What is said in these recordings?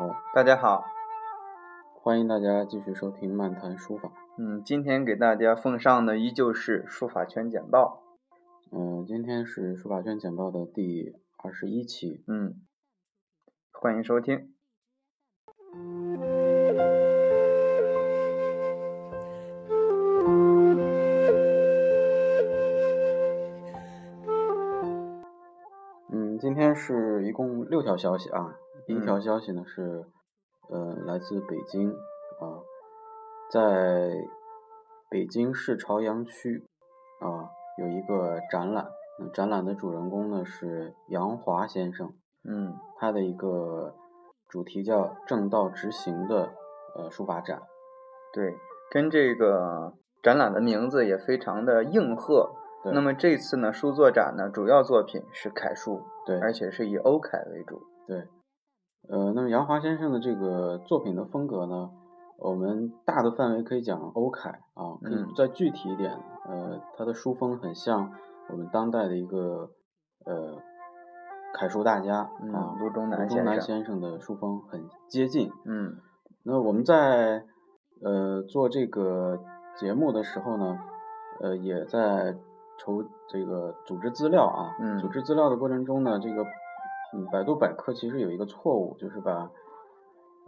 大家好，大家好，欢迎大家继续收听漫谈书法。嗯，今天给大家奉上的依旧是书法圈简报。嗯，今天是书法圈简报的第二十一期。嗯，欢迎收听。嗯，今天是一共六条消息啊。第一条消息呢是，呃，来自北京啊，在北京市朝阳区啊有一个展览，展览的主人公呢是杨华先生，嗯，他的一个主题叫“正道直行”的呃书法展，对，跟这个展览的名字也非常的应和。那么这次呢，书作展呢，主要作品是楷书，对，而且是以欧楷为主，对。呃，那么杨华先生的这个作品的风格呢，我们大的范围可以讲欧楷啊，可以再具体一点，呃，他的书风很像我们当代的一个呃楷书大家啊，卢中南先生的书风很接近。嗯，那我们在呃做这个节目的时候呢，呃，也在筹这个组织资料啊，嗯组织资料的过程中呢，这个。嗯，百度百科其实有一个错误，就是把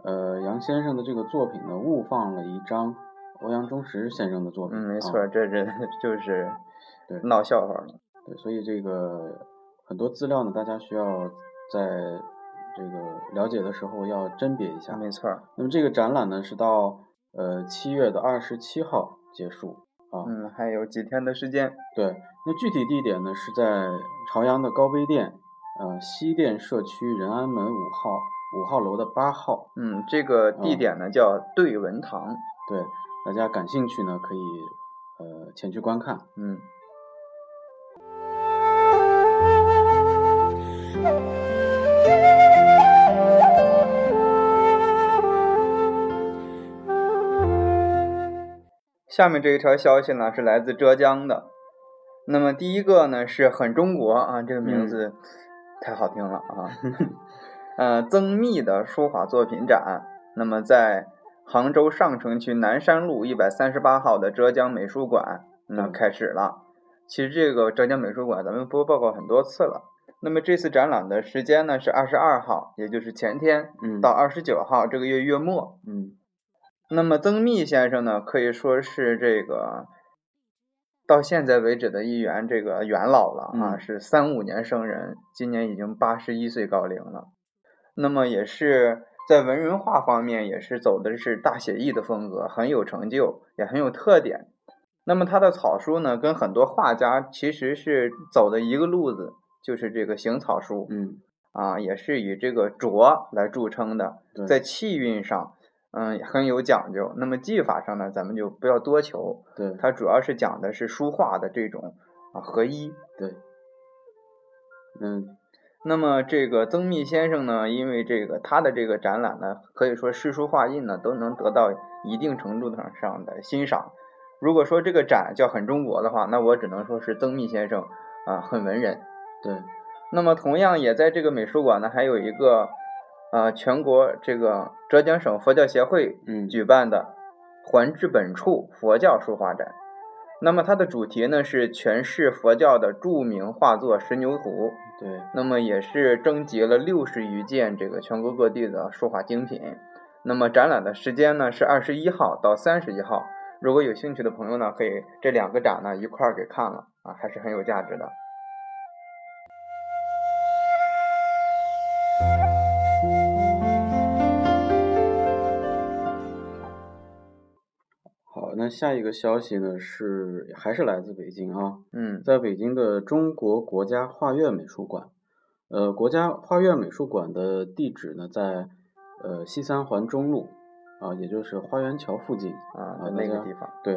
呃杨先生的这个作品呢误放了一张欧阳中石先生的作品。嗯，没错，这这就是对闹笑话了。对，所以这个很多资料呢，大家需要在这个了解的时候要甄别一下。没错。那么这个展览呢是到呃七月的二十七号结束啊。嗯，还有几天的时间。对，那具体地点呢是在朝阳的高碑店。呃，西店社区仁安门五号五号楼的八号，嗯，这个地点呢叫对文堂，对，大家感兴趣呢可以呃前去观看，嗯。下面这一条消息呢是来自浙江的，那么第一个呢是很中国啊，这个名字。太好听了啊！呃，曾密的书法作品展，那么在杭州上城区南山路一百三十八号的浙江美术馆，那开始了。其实这个浙江美术馆咱们播报过很多次了。那么这次展览的时间呢是二十二号，也就是前天，到二十九号这个月月末。嗯。那么曾密先生呢，可以说是这个。到现在为止的一员，这个元老了啊，是三五年生人，今年已经八十一岁高龄了。那么也是在文人画方面，也是走的是大写意的风格，很有成就，也很有特点。那么他的草书呢，跟很多画家其实是走的一个路子，就是这个行草书，嗯，啊，也是以这个拙来著称的，在气韵上。嗯，很有讲究。那么技法上呢，咱们就不要多求。对，它主要是讲的是书画的这种啊合一。对，嗯，那么这个曾密先生呢，因为这个他的这个展览呢，可以说诗书画印呢都能得到一定程度上上的欣赏。如果说这个展叫很中国的话，那我只能说是曾密先生啊很文人。对，那么同样也在这个美术馆呢，还有一个。啊，全国这个浙江省佛教协会举办的“还至本处”佛教书画展，那么它的主题呢是诠释佛教的著名画作《石牛图》。对，那么也是征集了六十余件这个全国各地的书画精品。那么展览的时间呢是二十一号到三十一号，如果有兴趣的朋友呢，可以这两个展呢一块儿给看了啊，还是很有价值的。那下一个消息呢是还是来自北京啊，嗯，在北京的中国国家画院美术馆，呃，国家画院美术馆的地址呢在呃西三环中路啊，也就是花园桥附近啊那个地方。对，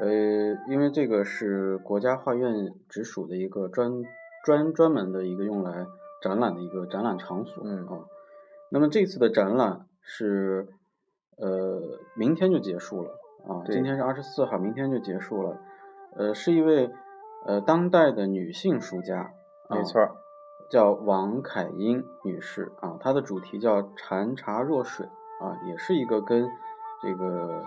呃，因为这个是国家画院直属的一个专专专门的一个用来展览的一个展览场所啊。那么这次的展览是呃明天就结束了。啊，今天是二十四号，明天就结束了。呃，是一位呃当代的女性书家，没错。叫王凯英女士啊，她的主题叫禅茶若水啊，也是一个跟这个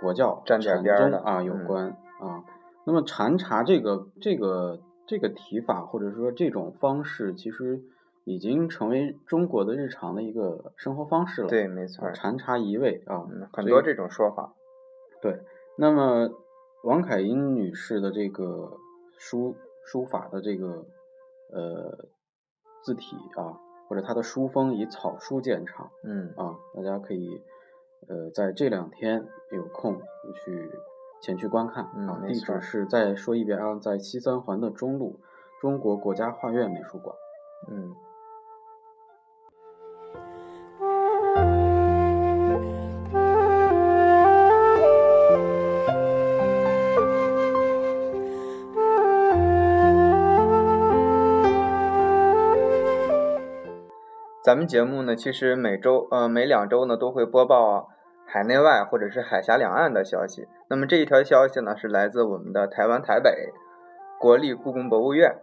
佛教沾点边的啊有关啊。那么禅茶这个这个这个提法或者说这种方式，其实已经成为中国的日常的一个生活方式了。对，没错，禅茶一味啊，很多这种说法。对，那么王凯英女士的这个书书法的这个呃字体啊，或者她的书风以草书见长。嗯啊，大家可以呃在这两天有空去。前去观看啊，地址是再说一遍啊，在西三环的中路，中国国家画院美术馆。嗯。咱们节目呢，其实每周呃每两周呢都会播报。海内外或者是海峡两岸的消息。那么这一条消息呢，是来自我们的台湾台北国立故宫博物院。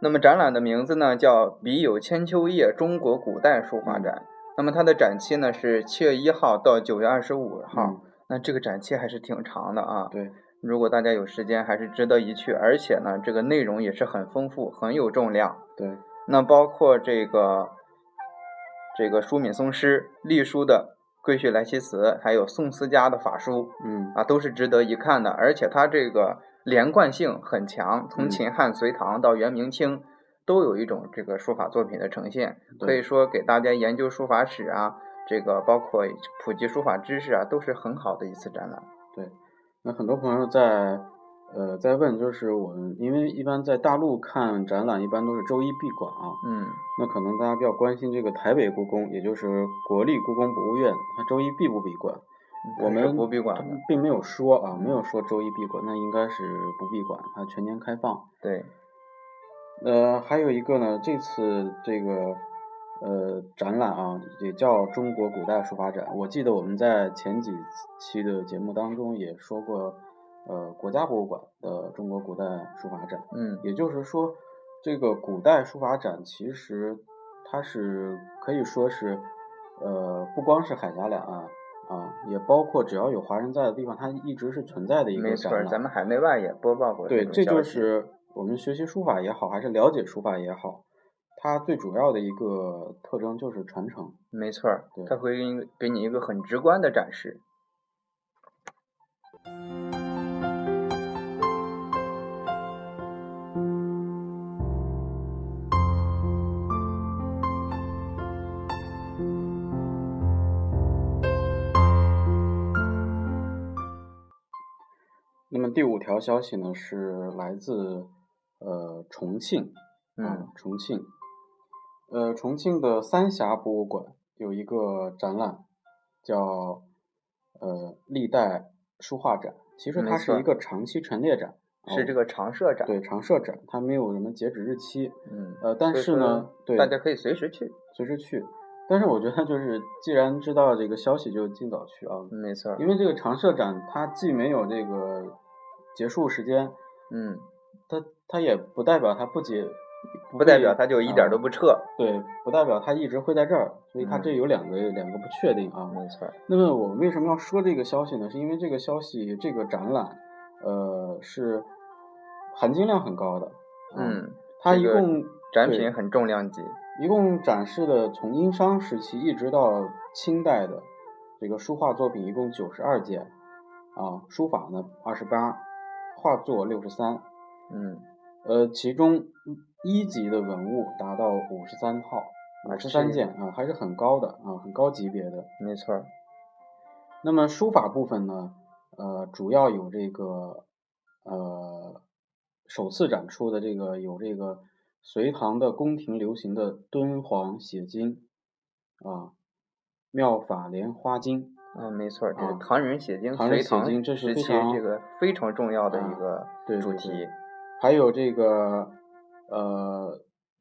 那么展览的名字呢，叫“笔友千秋夜中国古代书画展”。那么它的展期呢是七月一号到九月二十五号。那这个展期还是挺长的啊。对，如果大家有时间，还是值得一去。而且呢，这个内容也是很丰富，很有重量。对，那包括这个这个舒敏松诗隶书的。《归去来兮辞》，还有宋思嘉的法书，嗯啊，都是值得一看的。而且它这个连贯性很强，从秦汉隋唐到元明清，都有一种这个书法作品的呈现。可以说给大家研究书法史啊，这个包括普及书法知识啊，都是很好的一次展览。对，那很多朋友在。呃，再问就是我们，因为一般在大陆看展览，一般都是周一闭馆啊。嗯。那可能大家比较关心这个台北故宫，也就是国立故宫博物院，它周一闭不闭馆？我们不闭馆，并没有说啊，没有说周一闭馆，那应该是不闭馆，它全年开放。对。呃，还有一个呢，这次这个呃展览啊，也叫中国古代书法展。我记得我们在前几期的节目当中也说过。呃，国家博物馆的中国古代书法展，嗯，也就是说，这个古代书法展其实它是可以说是，呃，不光是海峡两岸啊，也包括只要有华人在的地方，它一直是存在的一个展览。咱们海内外也播报过。对，这就是我们学习书法也好，还是了解书法也好，它最主要的一个特征就是传承。没错，它会给你给你一个很直观的展示。第五条消息呢是来自呃重庆，嗯，重庆，呃，重庆的三峡博物馆有一个展览，叫呃历代书画展。其实它是一个长期陈列展，是这个常设展。对，常设展，它没有什么截止日期。嗯，呃，但是呢，对，大家可以随时去，随时去。但是我觉得就是，既然知道这个消息，就尽早去啊。没错，因为这个常设展它既没有这个。结束时间，嗯，它它也不代表它不结，不代表它就一点都不撤，对，不代表它一直会在这儿，所以它这有两个两个不确定啊。没错。那么我们为什么要说这个消息呢？是因为这个消息这个展览，呃，是含金量很高的。嗯，它一共展品很重量级，一共展示的从殷商时期一直到清代的这个书画作品一共九十二件，啊，书法呢二十八。画作六十三，嗯，呃，其中一级的文物达到五十三套，五十三件啊，还是很高的啊，很高级别的。没错。那么书法部分呢，呃，主要有这个呃，首次展出的这个有这个隋唐的宫廷流行的敦煌写经啊，妙法莲花经。嗯，没错，这个唐人写经，隋唐时期这个非常重要的一个主题。还有这个呃，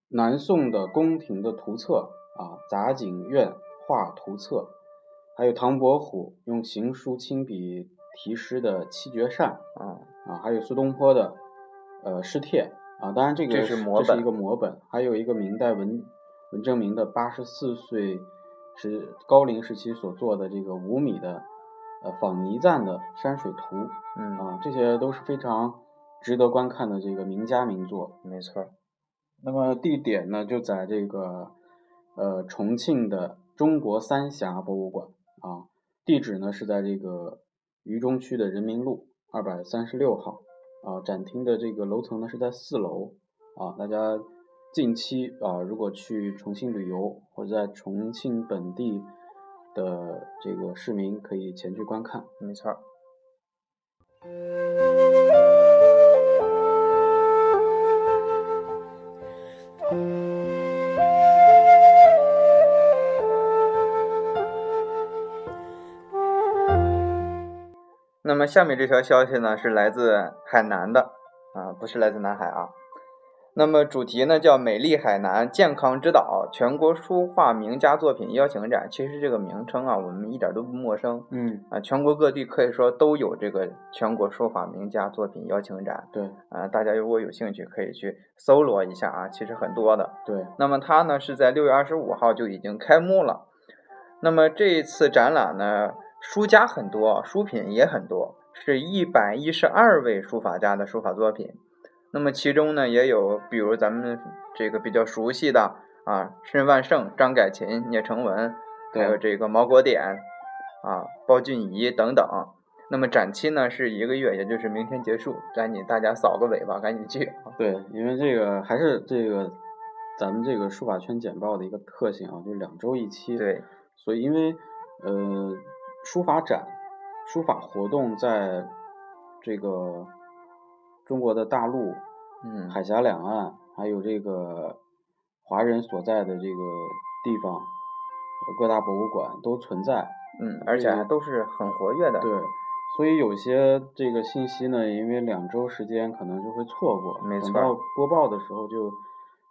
南宋的宫廷的图册啊，杂景院画图册，还有唐伯虎用行书亲笔题诗的七绝扇啊啊，还有苏东坡的呃诗帖啊，当然这个这是摹本，一个摹本，还有一个明代文文征明的八十四岁是高龄时期所做的这个五米的呃仿泥赞的山水图，嗯啊，这些都是非常值得观看的这个名家名作。没错。那么地点呢，就在这个呃重庆的中国三峡博物馆啊，地址呢是在这个渝中区的人民路二百三十六号啊，展厅的这个楼层呢是在四楼啊，大家近期啊如果去重庆旅游或者在重庆本地的这个市民可以前去观看，没错。那么下面这条消息呢，是来自海南的啊，不是来自南海啊。那么主题呢叫“美丽海南健康之岛”全国书画名家作品邀请展。其实这个名称啊，我们一点都不陌生。嗯啊，全国各地可以说都有这个全国书法名家作品邀请展。对啊，大家如果有兴趣，可以去搜罗一下啊，其实很多的。对。那么它呢是在六月二十五号就已经开幕了。那么这一次展览呢，书家很多，书品也很多，是一百一十二位书法家的书法作品。那么其中呢，也有比如咱们这个比较熟悉的啊，申万胜、张改琴、聂成文，还有这个毛国典啊、包俊仪等等。那么展期呢是一个月，也就是明天结束，赶紧大家扫个尾巴，赶紧去。对，因为这个还是这个咱们这个书法圈简报的一个特性啊，就是两周一期。对。所以因为呃，书法展、书法活动在这个。中国的大陆，嗯，海峡两岸，还有这个华人所在的这个地方，各大博物馆都存在，嗯，而且还都是很活跃的。对，所以有些这个信息呢，因为两周时间可能就会错过，没错。等到播报的时候就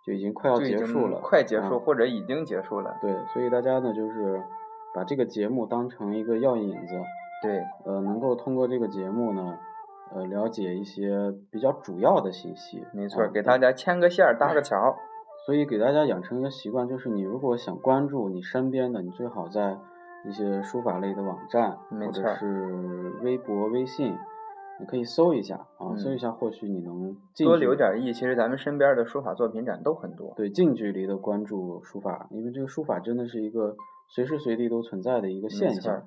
就已经快要结束了，快结束或者已经结束了。对，所以大家呢就是把这个节目当成一个药引子，对，呃，能够通过这个节目呢。呃，了解一些比较主要的信息，没错，给大家牵个线儿，搭个桥。所以给大家养成一个习惯，就是你如果想关注你身边的，你最好在一些书法类的网站，或者是微博、微信，你可以搜一下啊，搜一下，或许你能多留点意。其实咱们身边的书法作品展都很多。对，近距离的关注书法，因为这个书法真的是一个随时随地都存在的一个现象。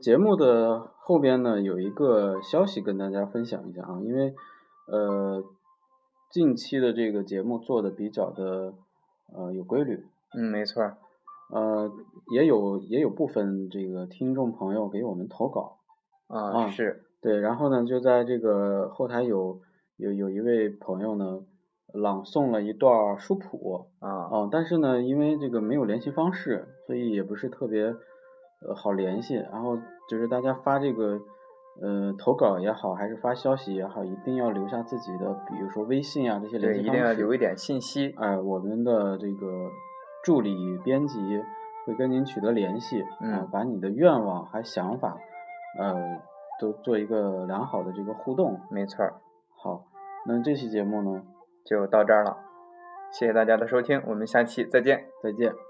节目的后边呢，有一个消息跟大家分享一下啊，因为呃，近期的这个节目做的比较的呃有规律，嗯，没错，呃，也有也有部分这个听众朋友给我们投稿。啊，是。对，然后呢，就在这个后台有有有一位朋友呢朗诵了一段书谱。啊。啊，但是呢，因为这个没有联系方式，所以也不是特别。呃，好联系，然后就是大家发这个，呃，投稿也好，还是发消息也好，一定要留下自己的，比如说微信啊这些联系方式。对，一定要留一点信息。哎，我们的这个助理编辑会跟您取得联系，嗯，把你的愿望还想法，呃，都做一个良好的这个互动。没错。好，那这期节目呢，就到这儿了，谢谢大家的收听，我们下期再见，再见。